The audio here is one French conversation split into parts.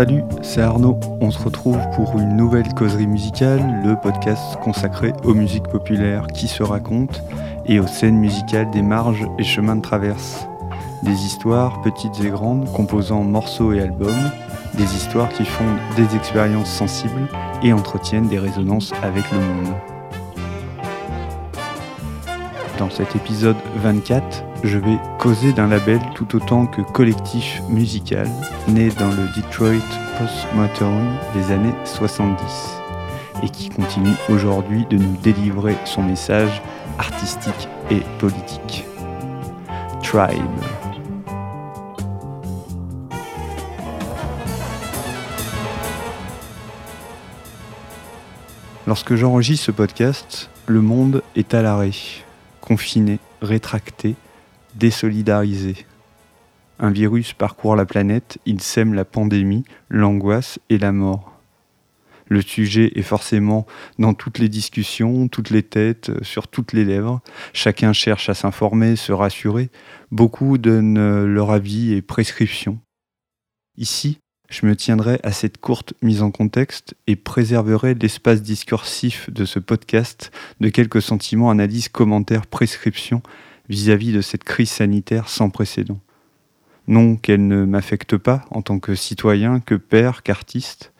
Salut, c'est Arnaud. On se retrouve pour une nouvelle causerie musicale, le podcast consacré aux musiques populaires qui se racontent et aux scènes musicales des marges et chemins de traverse. Des histoires, petites et grandes, composant morceaux et albums, des histoires qui font des expériences sensibles et entretiennent des résonances avec le monde. Dans cet épisode 24, je vais causer d'un label tout autant que collectif musical, né dans le Detroit Post-Motown des années 70, et qui continue aujourd'hui de nous délivrer son message artistique et politique. Tribe. Lorsque j'enregistre ce podcast, le monde est à l'arrêt confiné, rétracté, désolidarisé. Un virus parcourt la planète, il sème la pandémie, l'angoisse et la mort. Le sujet est forcément dans toutes les discussions, toutes les têtes, sur toutes les lèvres. Chacun cherche à s'informer, se rassurer. Beaucoup donnent leur avis et prescriptions. Ici, je me tiendrai à cette courte mise en contexte et préserverai l'espace discursif de ce podcast de quelques sentiments, analyses, commentaires, prescriptions vis-à-vis de cette crise sanitaire sans précédent. Non qu'elle ne m'affecte pas en tant que citoyen, que père, qu'artiste.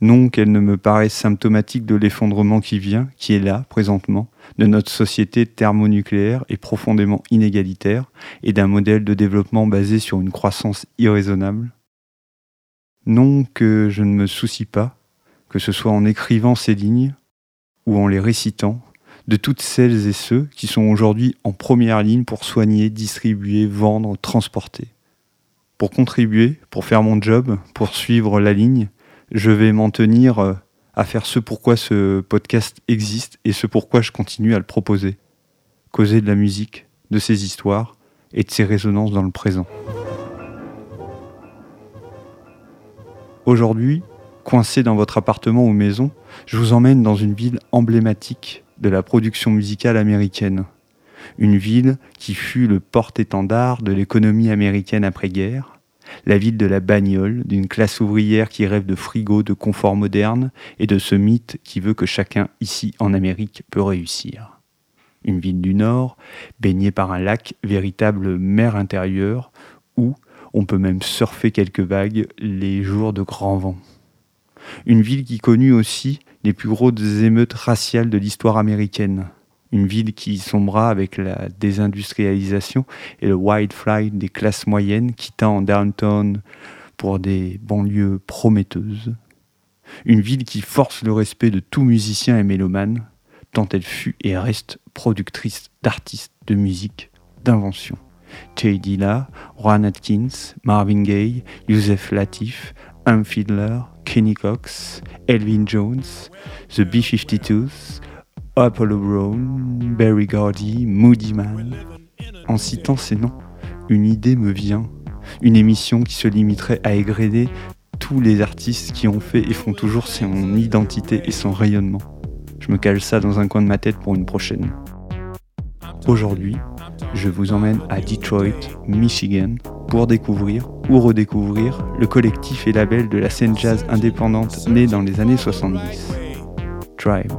Non qu'elle ne me paraisse symptomatique de l'effondrement qui vient, qui est là, présentement, de notre société thermonucléaire et profondément inégalitaire, et d'un modèle de développement basé sur une croissance irraisonnable non que je ne me soucie pas, que ce soit en écrivant ces lignes ou en les récitant, de toutes celles et ceux qui sont aujourd'hui en première ligne pour soigner, distribuer, vendre, transporter. Pour contribuer, pour faire mon job, pour suivre la ligne, je vais m'en tenir euh, à faire ce pourquoi ce podcast existe et ce pourquoi je continue à le proposer. Causer de la musique, de ses histoires et de ses résonances dans le présent. Aujourd'hui, coincé dans votre appartement ou maison, je vous emmène dans une ville emblématique de la production musicale américaine. Une ville qui fut le porte-étendard de l'économie américaine après-guerre, la ville de la bagnole, d'une classe ouvrière qui rêve de frigo, de confort moderne et de ce mythe qui veut que chacun ici en Amérique peut réussir. Une ville du Nord, baignée par un lac, véritable mer intérieure, où, on peut même surfer quelques vagues les jours de grand vent. Une ville qui connut aussi les plus grosses émeutes raciales de l'histoire américaine. Une ville qui sombra avec la désindustrialisation et le wide flight des classes moyennes quittant downtown pour des banlieues prometteuses. Une ville qui force le respect de tout musicien et mélomane, tant elle fut et reste productrice d'artistes, de musique, d'invention. Jay Dilla, Juan Atkins, Marvin Gaye, Youssef Latif, Hum Fiedler, Kenny Cox, Elvin Jones, The B-52s, Apollo Brown, Barry Gordy, Moody Man. En citant ces noms, une idée me vient, une émission qui se limiterait à égréder tous les artistes qui ont fait et font toujours son identité et son rayonnement. Je me cale ça dans un coin de ma tête pour une prochaine. Aujourd'hui, je vous emmène à Detroit, Michigan, pour découvrir ou redécouvrir le collectif et label de la scène jazz indépendante née dans les années 70, Tribe.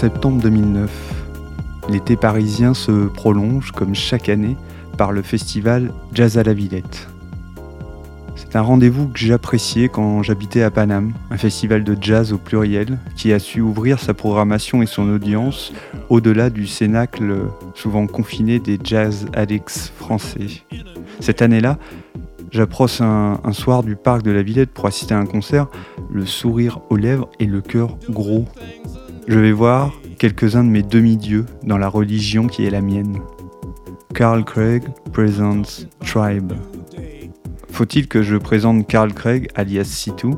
Septembre 2009. L'été parisien se prolonge, comme chaque année, par le festival Jazz à la Villette. C'est un rendez-vous que j'appréciais quand j'habitais à Paname, un festival de jazz au pluriel qui a su ouvrir sa programmation et son audience au-delà du cénacle souvent confiné des jazz addicts français. Cette année-là, j'approche un, un, soir du parc de la Villette pour assister à un concert, le sourire aux lèvres et le cœur gros. Je vais voir quelques-uns de mes demi-dieux dans la religion qui est la mienne. Carl Craig presents Tribe. Faut-il que je présente Carl Craig, alias Situ,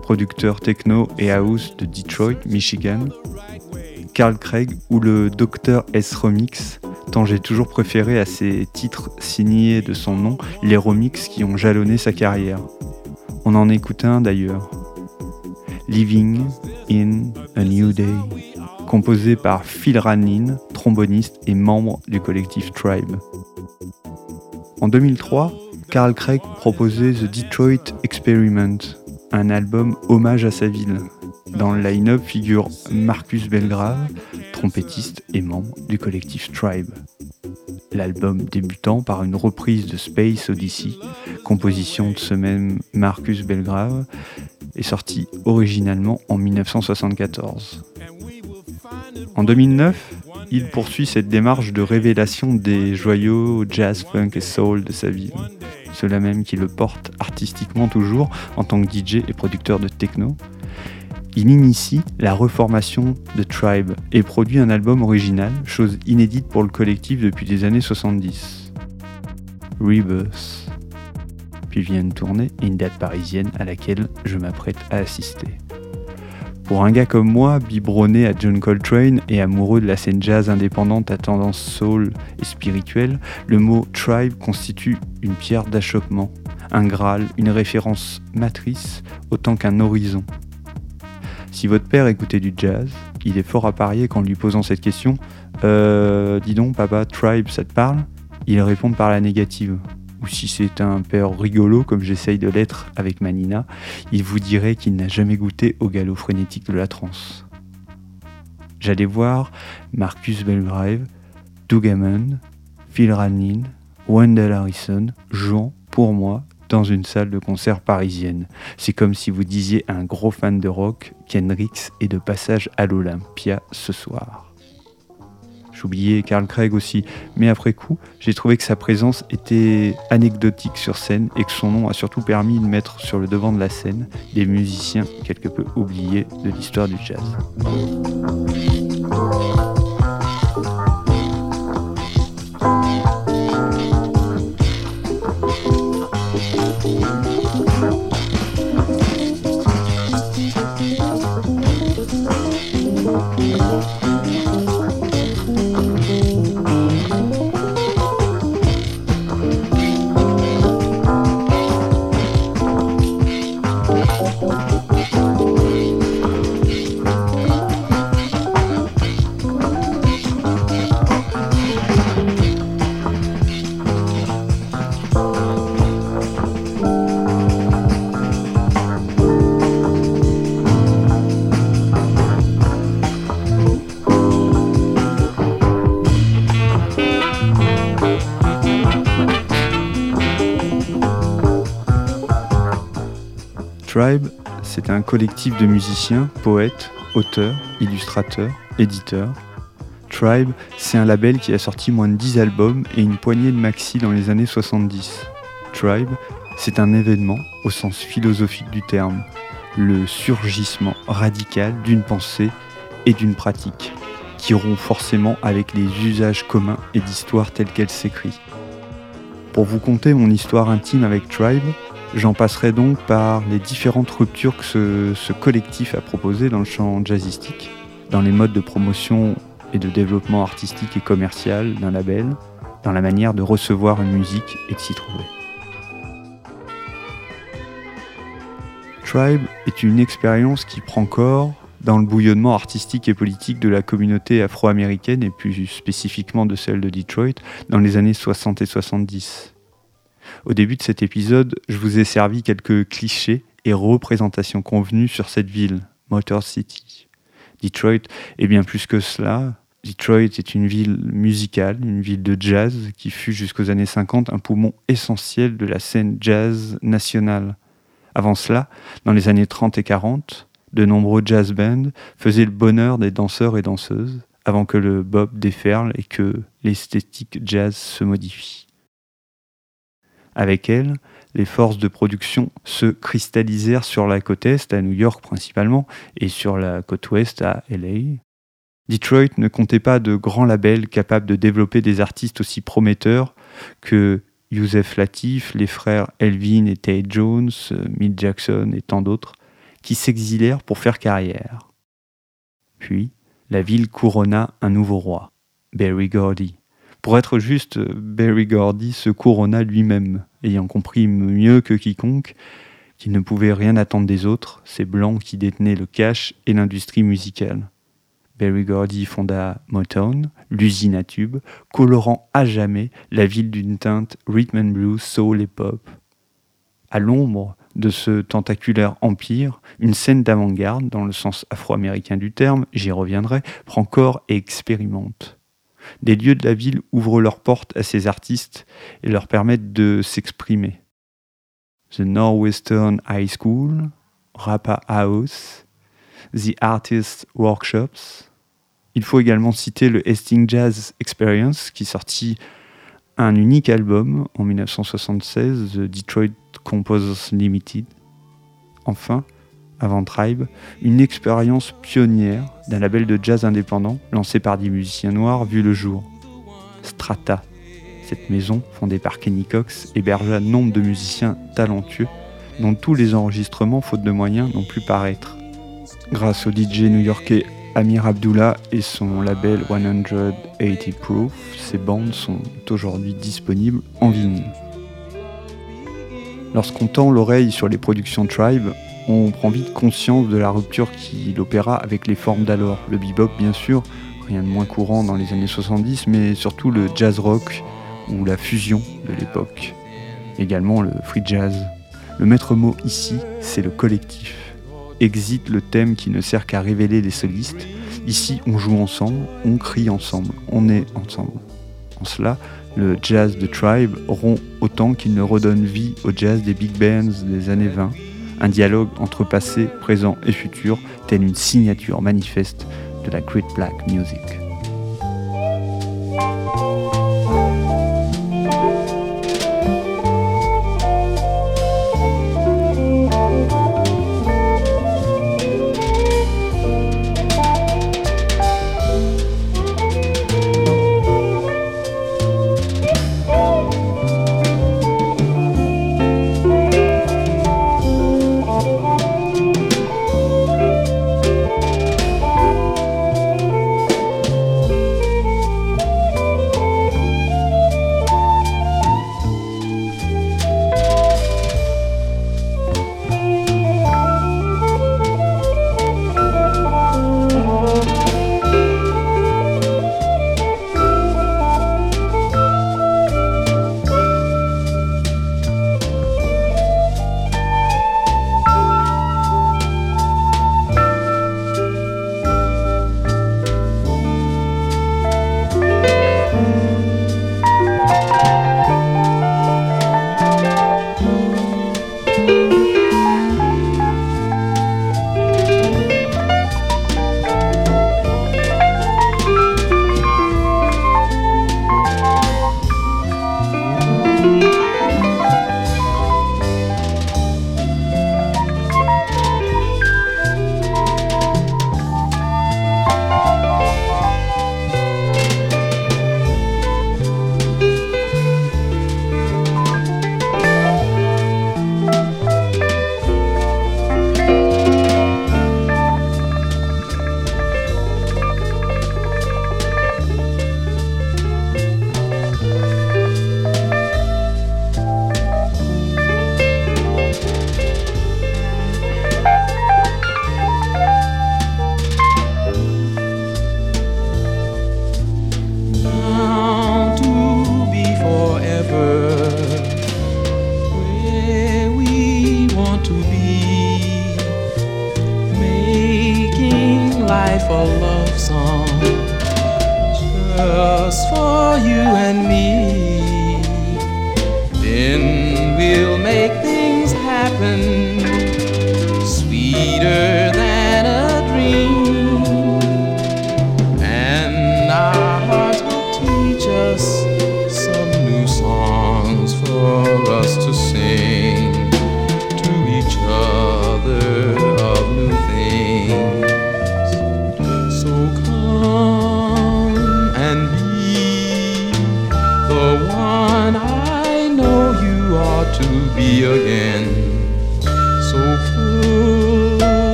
producteur techno et house de Detroit, Michigan? Carl Craig ou le Dr S Remix, tant j'ai toujours préféré à ses titres signés de son nom les remixes qui ont jalonné sa carrière. On en écoute un d'ailleurs. Living in a New Day, composé par Phil Ranin, tromboniste et membre du collectif Tribe. En 2003, Carl Craig proposait The Detroit Experiment, un album hommage à sa ville. Dans le line-up figure Marcus Belgrave, trompettiste et membre du collectif Tribe. L'album débutant par une reprise de Space Odyssey, composition de ce même Marcus Belgrave, sorti originalement en 1974. En 2009, il poursuit cette démarche de révélation des joyaux jazz, funk et soul de sa ville cela même qui le porte artistiquement toujours en tant que DJ et producteur de techno. Il initie la reformation de Tribe et produit un album original, chose inédite pour le collectif depuis les années 70. Rebirth. Puis vient une tournée et une date parisienne à laquelle je m'apprête à assister. Pour un gars comme moi, biberonné à John Coltrane et amoureux de la scène jazz indépendante à tendance soul et spirituelle, le mot tribe constitue une pierre d'achoppement, un graal, une référence matrice autant qu'un horizon. Si votre père écoutait du jazz, il est fort à parier qu'en lui posant cette question Euh, dis donc, papa, tribe, ça te parle? Il répond par la négative ou si c'est un père rigolo comme j'essaye de l'être avec Manina, il vous dirait qu'il n'a jamais goûté au galop frénétique de la trance. J'allais voir Marcus Belgrave, Doug Phil Ranin, Wendell Harrison jouant pour moi dans une salle de concert parisienne. C'est comme si vous disiez à un gros fan de rock qu'Hendrix est de passage à l'Olympia ce soir. J'oubliais Carl Craig aussi, mais après coup, j'ai trouvé que sa présence était anecdotique sur scène et que son nom a surtout permis de mettre sur le devant de la scène des musiciens quelque peu oubliés de l'histoire du jazz. Tribe, c'est un collectif de musiciens, poètes, auteurs, illustrateurs, éditeurs. Tribe, c'est un label qui a sorti moins de 10 albums et une poignée de maxi dans les années 70. Tribe, c'est un événement au sens philosophique du terme, le surgissement radical d'une pensée et d'une pratique qui rompt forcément avec les usages communs et d'histoire telles qu'elles s'écrit. Pour vous conter mon histoire intime avec Tribe, J'en passerai donc par les différentes ruptures que ce, collectif a proposées dans le champ jazzistique, dans les modes de promotion et de développement artistique et commercial d'un label, dans la manière de recevoir une musique et de s'y trouver. Tribe est une expérience qui prend corps dans le bouillonnement artistique et politique de la communauté afro-américaine et plus spécifiquement de celle de Detroit dans les années 60 et 70. Au début de cet épisode, je vous ai servi quelques clichés et représentations convenues sur cette ville, Motor City. Detroit est bien plus que cela. Detroit est une ville musicale, une ville de jazz qui fut jusqu'aux années 50 un poumon essentiel de la scène jazz nationale. Avant cela, dans les années 30 et 40, de nombreux jazz bands faisaient le bonheur des danseurs et danseuses avant que le bob déferle et que l'esthétique jazz se modifie. Avec elle, les forces de production se cristallisèrent sur la côte est, à New York principalement, et sur la côte ouest, à LA. Detroit ne comptait pas de grands labels capables de développer des artistes aussi prometteurs que Youssef Latif, les frères Elvin et Tate Jones, Milt Jackson et tant d'autres, qui s'exilèrent pour faire carrière. Puis, la ville couronna un nouveau roi, Berry Gordy. Pour être juste, Berry Gordy se couronna lui-même, ayant compris mieux que quiconque qu'il ne pouvait rien attendre des autres, ces blancs qui détenaient le cash et l'industrie musicale. Berry Gordy fonda Motown, l'usine à tubes, colorant à jamais la ville d'une teinte rhythm and soul et pop. À l'ombre de ce tentaculaire empire, une scène d'avant-garde, dans le sens afro-américain du terme, j'y reviendrai, prend corps et expérimente. Des lieux de la ville ouvrent leurs portes à ces artistes et leur permettent de s'exprimer. The Northwestern High School, Rapa House, The Artist Workshops. Il faut également citer le Hastings Jazz Experience qui sortit un unique album en 1976, The Detroit Composers Limited. Enfin, avant Tribe, une expérience pionnière d'un label de jazz indépendant lancé par des musiciens noirs vu le jour. Strata. Cette maison, fondée par Kenny Cox, hébergea nombre de musiciens talentueux dont tous les enregistrements, faute de moyens, n'ont pu paraître. Grâce au DJ new-yorkais Amir Abdullah et son label 180 Proof, ces bandes sont aujourd'hui disponibles en vinyle. Lorsqu'on tend l'oreille sur les productions Tribe, on prend vite conscience de la rupture qu'il opéra avec les formes d'alors. Le bebop, bien sûr, rien de moins courant dans les années 70, mais surtout le jazz rock ou la fusion de l'époque. Également le free jazz. Le maître mot ici, c'est le collectif. Exit le thème qui ne sert qu'à révéler les solistes. Ici, on joue ensemble, on crie ensemble, on est ensemble. En cela, le jazz de Tribe rompt autant qu'il ne redonne vie au jazz des big bands des années 20 un dialogue entre passé, présent et futur, telle une signature manifeste de la Great Black Music.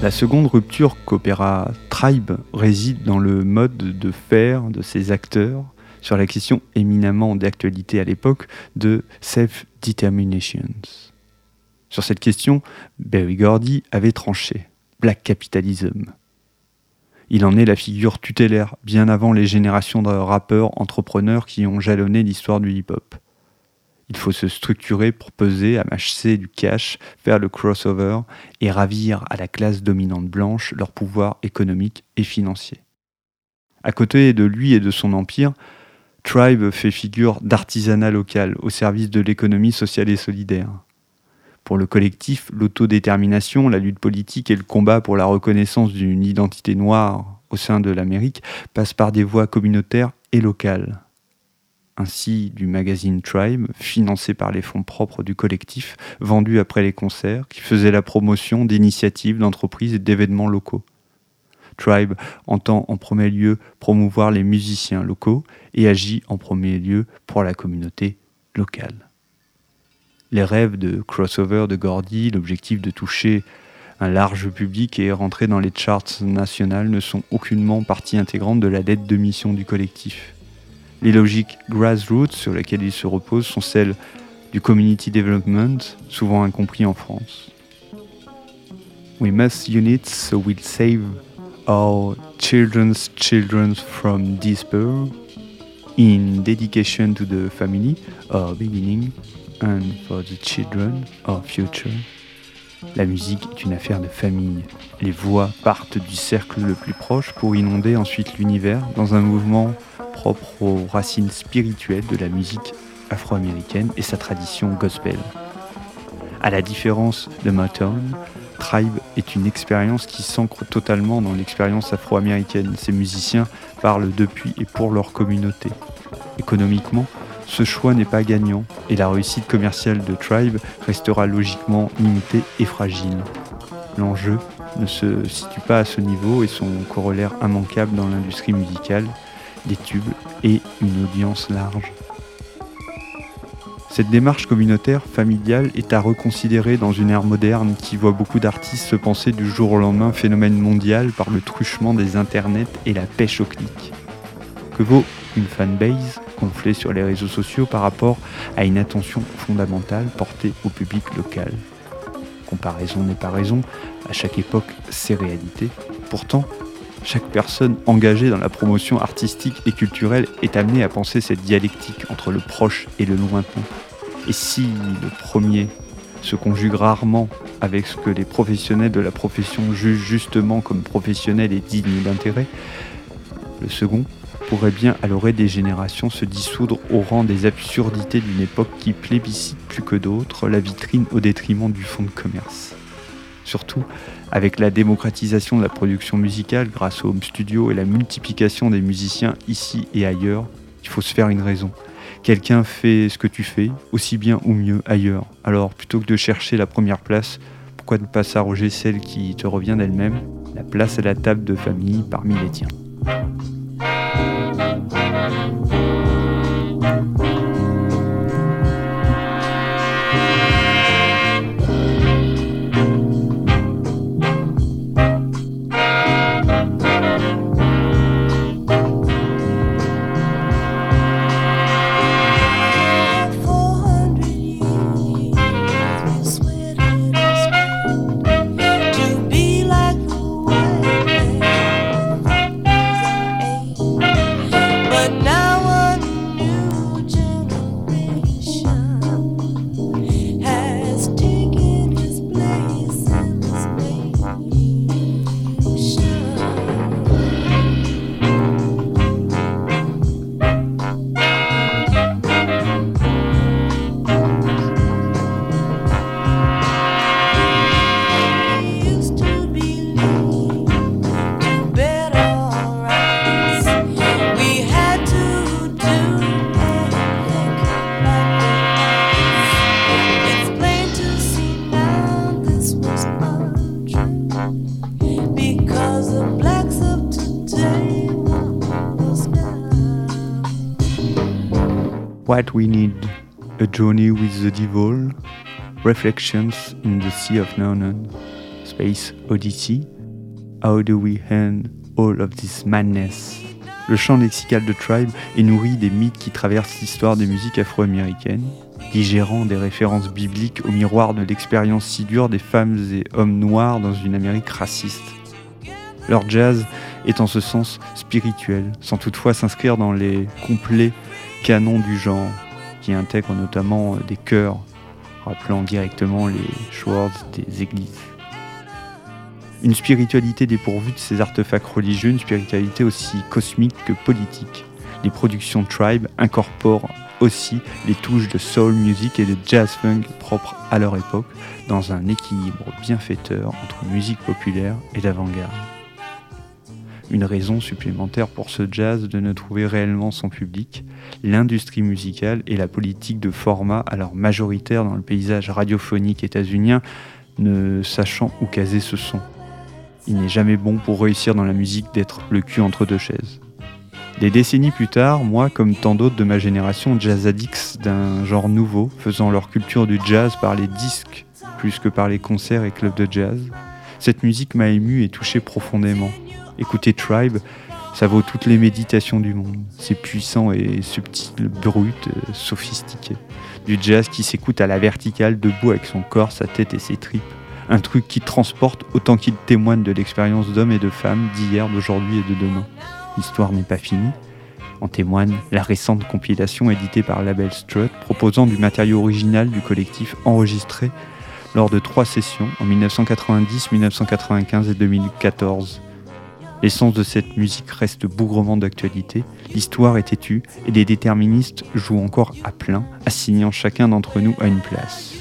La seconde rupture qu'opéra Tribe réside dans le mode de faire de ses acteurs sur la question éminemment d'actualité à l'époque de self-determinations. Sur cette question, Berry Gordy avait tranché Black Capitalism. Il en est la figure tutélaire bien avant les générations de rappeurs entrepreneurs qui ont jalonné l'histoire du hip-hop. Il faut se structurer pour peser, amasser du cash, faire le crossover et ravir à la classe dominante blanche leur pouvoir économique et financier. À côté de lui et de son empire, Tribe fait figure d'artisanat local au service de l'économie sociale et solidaire. Pour le collectif, l'autodétermination, la lutte politique et le combat pour la reconnaissance d'une identité noire au sein de l'Amérique passent par des voies communautaires et locales ainsi du magazine Tribe, financé par les fonds propres du collectif, vendu après les concerts, qui faisait la promotion d'initiatives, d'entreprises et d'événements locaux. Tribe entend en premier lieu promouvoir les musiciens locaux et agit en premier lieu pour la communauté locale. Les rêves de crossover de Gordy, l'objectif de toucher un large public et rentrer dans les charts nationales ne sont aucunement partie intégrante de la dette de mission du collectif. Les logiques grassroots sur lesquelles il se repose sont celles du community development, souvent incompris en France. We must unite so we'll save our children's children from despair in dedication to the family, beginning, and for the children, our future. La musique est une affaire de famille. Les voix partent du cercle le plus proche pour inonder ensuite l'univers dans un mouvement propre aux racines spirituelles de la musique afro-américaine et sa tradition gospel. À la différence de Motown, Tribe est une expérience qui s'ancre totalement dans l'expérience afro-américaine. Ces musiciens parlent depuis et pour leur communauté. Économiquement, ce choix n'est pas gagnant et la réussite commerciale de Tribe restera logiquement limitée et fragile. L'enjeu ne se situe pas à ce niveau et son corollaire immanquable dans l'industrie musicale, des tubes et une audience large. Cette démarche communautaire, familiale, est à reconsidérer dans une ère moderne qui voit beaucoup d'artistes se penser du jour au lendemain phénomène mondial par le truchement des internets et la pêche au clic. Que vaut une fanbase gonflée sur les réseaux sociaux par rapport à une attention fondamentale portée au public local? Comparaison n'est pas raison, à chaque époque c'est réalité. Pourtant, chaque personne engagée dans la promotion artistique et culturelle est amenée à penser cette dialectique entre le proche et le lointain. Et si le premier se conjugue rarement avec ce que les professionnels de la profession jugent justement comme professionnel et digne d'intérêt, le second pourrait bien à l'oreille des générations se dissoudre au rang des absurdités d'une époque qui plébiscite plus que d'autres la vitrine au détriment du fonds de commerce. Surtout, avec la démocratisation de la production musicale grâce au home studio et la multiplication des musiciens ici et ailleurs, il faut se faire une raison. Quelqu'un fait ce que tu fais, aussi bien ou mieux ailleurs. Alors plutôt que de chercher la première place, pourquoi ne pas s'arroger celle qui te revient d'elle-même, la place à la table de famille parmi les tiens What We Need, A Journey with the Devil, Reflections in the Sea of None, Space Odyssey, How Do We End All of This Madness? Le chant lexical de Tribe est nourri des mythes qui traversent l'histoire des musiques afro-américaines, digérant des références bibliques au miroir de l'expérience si dure des femmes et hommes noirs dans une Amérique raciste. Leur jazz est en ce sens spirituel, sans toutefois s'inscrire dans les complets canons du genre, qui intègrent notamment des chœurs, rappelant directement les chords des églises. Une spiritualité dépourvue de ces artefacts religieux, une spiritualité aussi cosmique que politique. Les productions Tribe incorporent aussi les touches de soul music et de jazz funk propres à leur époque, dans un équilibre bienfaiteur entre musique populaire et d'avant-garde. Une raison supplémentaire pour ce jazz de ne trouver réellement son public, l'industrie musicale et la politique de format alors majoritaire dans le paysage radiophonique états-unien ne sachant où caser ce son. Il n'est jamais bon pour réussir dans la musique d'être le cul entre deux chaises. Des décennies plus tard, moi, comme tant d'autres de ma génération, jazz addicts d'un genre nouveau, faisant leur culture du jazz par les disques plus que par les concerts et clubs de jazz, cette musique m'a ému et touché profondément. Écouter Tribe, ça vaut toutes les méditations du monde. C'est puissant et subtil, brut, sophistiqué. Du jazz qui s'écoute à la verticale, debout avec son corps, sa tête et ses tripes un truc qui transporte autant qu'il témoigne de l'expérience d'hommes et de femmes d'hier, d'aujourd'hui et de demain. L'histoire n'est pas finie. En témoigne la récente compilation éditée par Label Strut proposant du matériau original du collectif enregistré lors de trois sessions en 1990, 1995 et 2014. L'essence de cette musique reste bougrement d'actualité, l'histoire est têtue et les déterministes jouent encore à plein, assignant chacun d'entre nous à une place.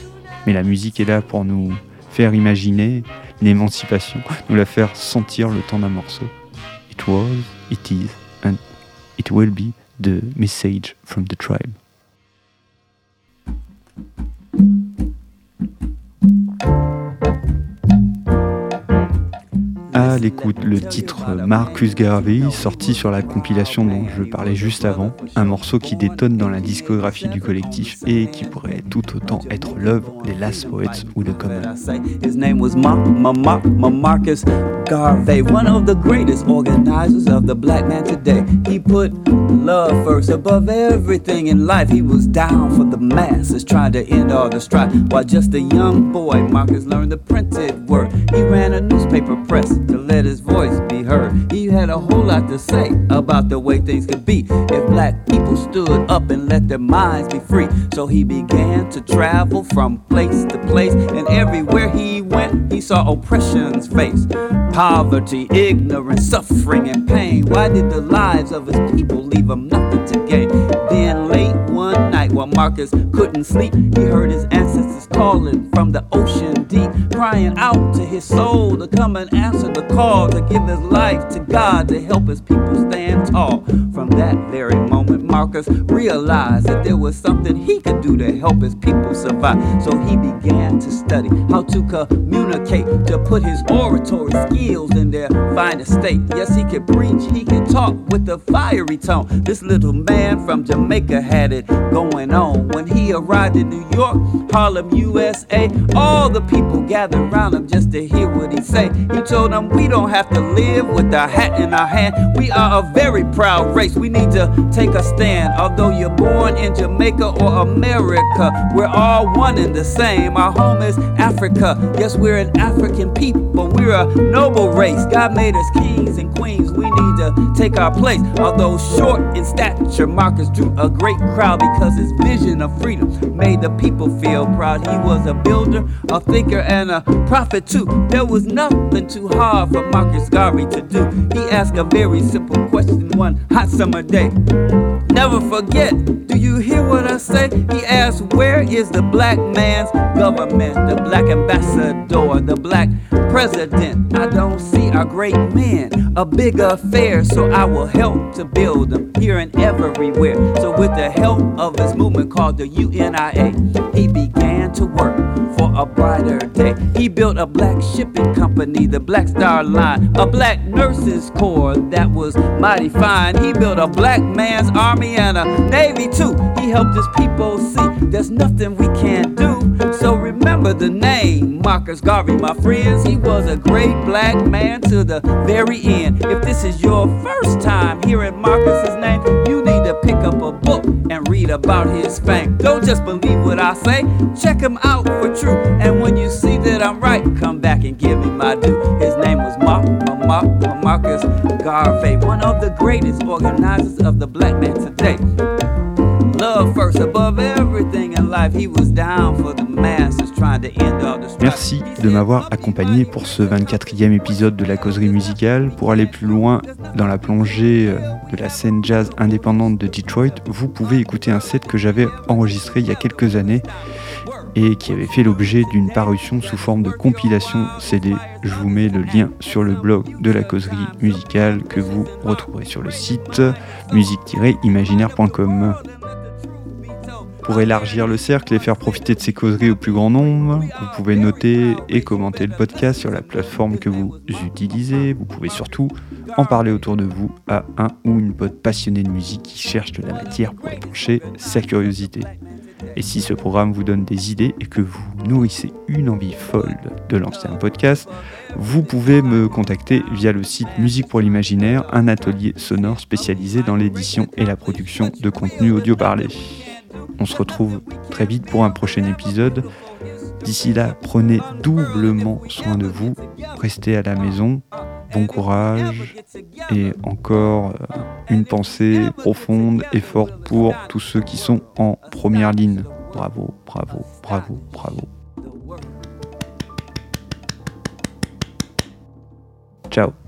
Mais la musique est là pour nous faire imaginer l'émancipation, nous la faire sentir le temps d'un morceau. It was, it is, and it will be the message from the tribe. À l'écoute le titre Marcus Garvey, sorti sur la compilation dont je parlais juste avant, un morceau qui détonne dans la discographie du collectif et qui pourrait tout autant être l'œuvre des Last Poets ou de Common. His name was Marcus Garvey, one of the greatest organizers of the black man today. He put love first above everything in life. He was down for the masses, trying to end all the strife. While just a young boy, Marcus learned the printed word. He ran a newspaper press to let his voice be heard. He had a whole lot to say about the way things could be if black people stood up and let their minds be free. So he began to travel from place to place, and everywhere he went, he saw oppression's face poverty, ignorance, suffering, and pain. Why did the lives of his people leave him nothing to gain? Then late one night, while Marcus couldn't sleep, he heard his ancestors calling from the ocean deep, crying out to his soul to come and answer the call to give his life to God to help his people stand tall. From that very moment, Marcus realized that there was something he could do to help his people survive. So he began to study how to communicate, to put his oratory skills in their finest state. Yes, he could preach, he could talk with a fiery tone. This little man from Jamaica had it going on. When he arrived in New York, Harlem, USA, all the people gathered around him just to hear what he say. He told them we don't have to live with a hat in our hand. We are a very proud race. We need to take a stand. Although you're born in Jamaica or America, we're all one and the same. Our home is Africa. Yes, we're an African people, we're a noble race. God made us kings and queens. We need to take our place. Although short in stature, Marcus drew a great crowd because his vision of freedom made the people feel proud. He was a builder, a thinker, and a prophet too. There was nothing too hard for Marcus Garvey to do. He asked a very simple question one hot summer day. Never forget, do you hear what I say? He asked, Where is the black man's government, the black ambassador, the black president? I don't see our great men, a big affair, so I will help to build them here and everywhere. So, with the help of his movement called the UNIA, he began to work for a brighter He built a black shipping company, the Black Star Line, a black nurses corps that was mighty fine. He built a black man's army and a navy too. He helped his people see there's nothing we can't do. So remember the name, Marcus Garvey, my friends. He was a great black man to the very end. If this is your first time hearing Marcus's name, you need pick up a book and read about his fame. Don't just believe what I say, check him out for true. And when you see that I'm right, come back and give me my due. His name was Mark, uh, Mark, uh, Marcus Garvey, one of the greatest organizers of the black man today. Merci de m'avoir accompagné pour ce 24e épisode de la causerie musicale. Pour aller plus loin dans la plongée euh, de la scène jazz indépendante de Detroit, vous pouvez écouter un set que j'avais enregistré il y a quelques années et qui avait fait l'objet d'une parution sous forme de compilation CD. Je vous mets le lien sur le blog de la causerie musicale que vous retrouverez sur le site musique-imaginaire.com. Pour élargir le cercle et faire profiter de ces causeries au plus grand nombre, vous pouvez noter et commenter le podcast sur la plateforme que vous utilisez. Vous pouvez surtout en parler autour de vous à un ou une pote passionnée de musique qui cherche de la matière pour épancher sa curiosité. Et si ce programme vous donne des idées et que vous nourrissez une envie folle de lancer un podcast, vous pouvez me contacter via le site Musique pour l'imaginaire, un atelier sonore spécialisé dans l'édition et la production de contenu audio parlé. On se retrouve très vite pour un prochain épisode. D'ici là, prenez doublement soin de vous, restez à la maison, bon courage et encore euh, une pensée profonde et forte pour tous ceux qui sont en première ligne. Bravo, bravo, bravo, bravo. Ciao.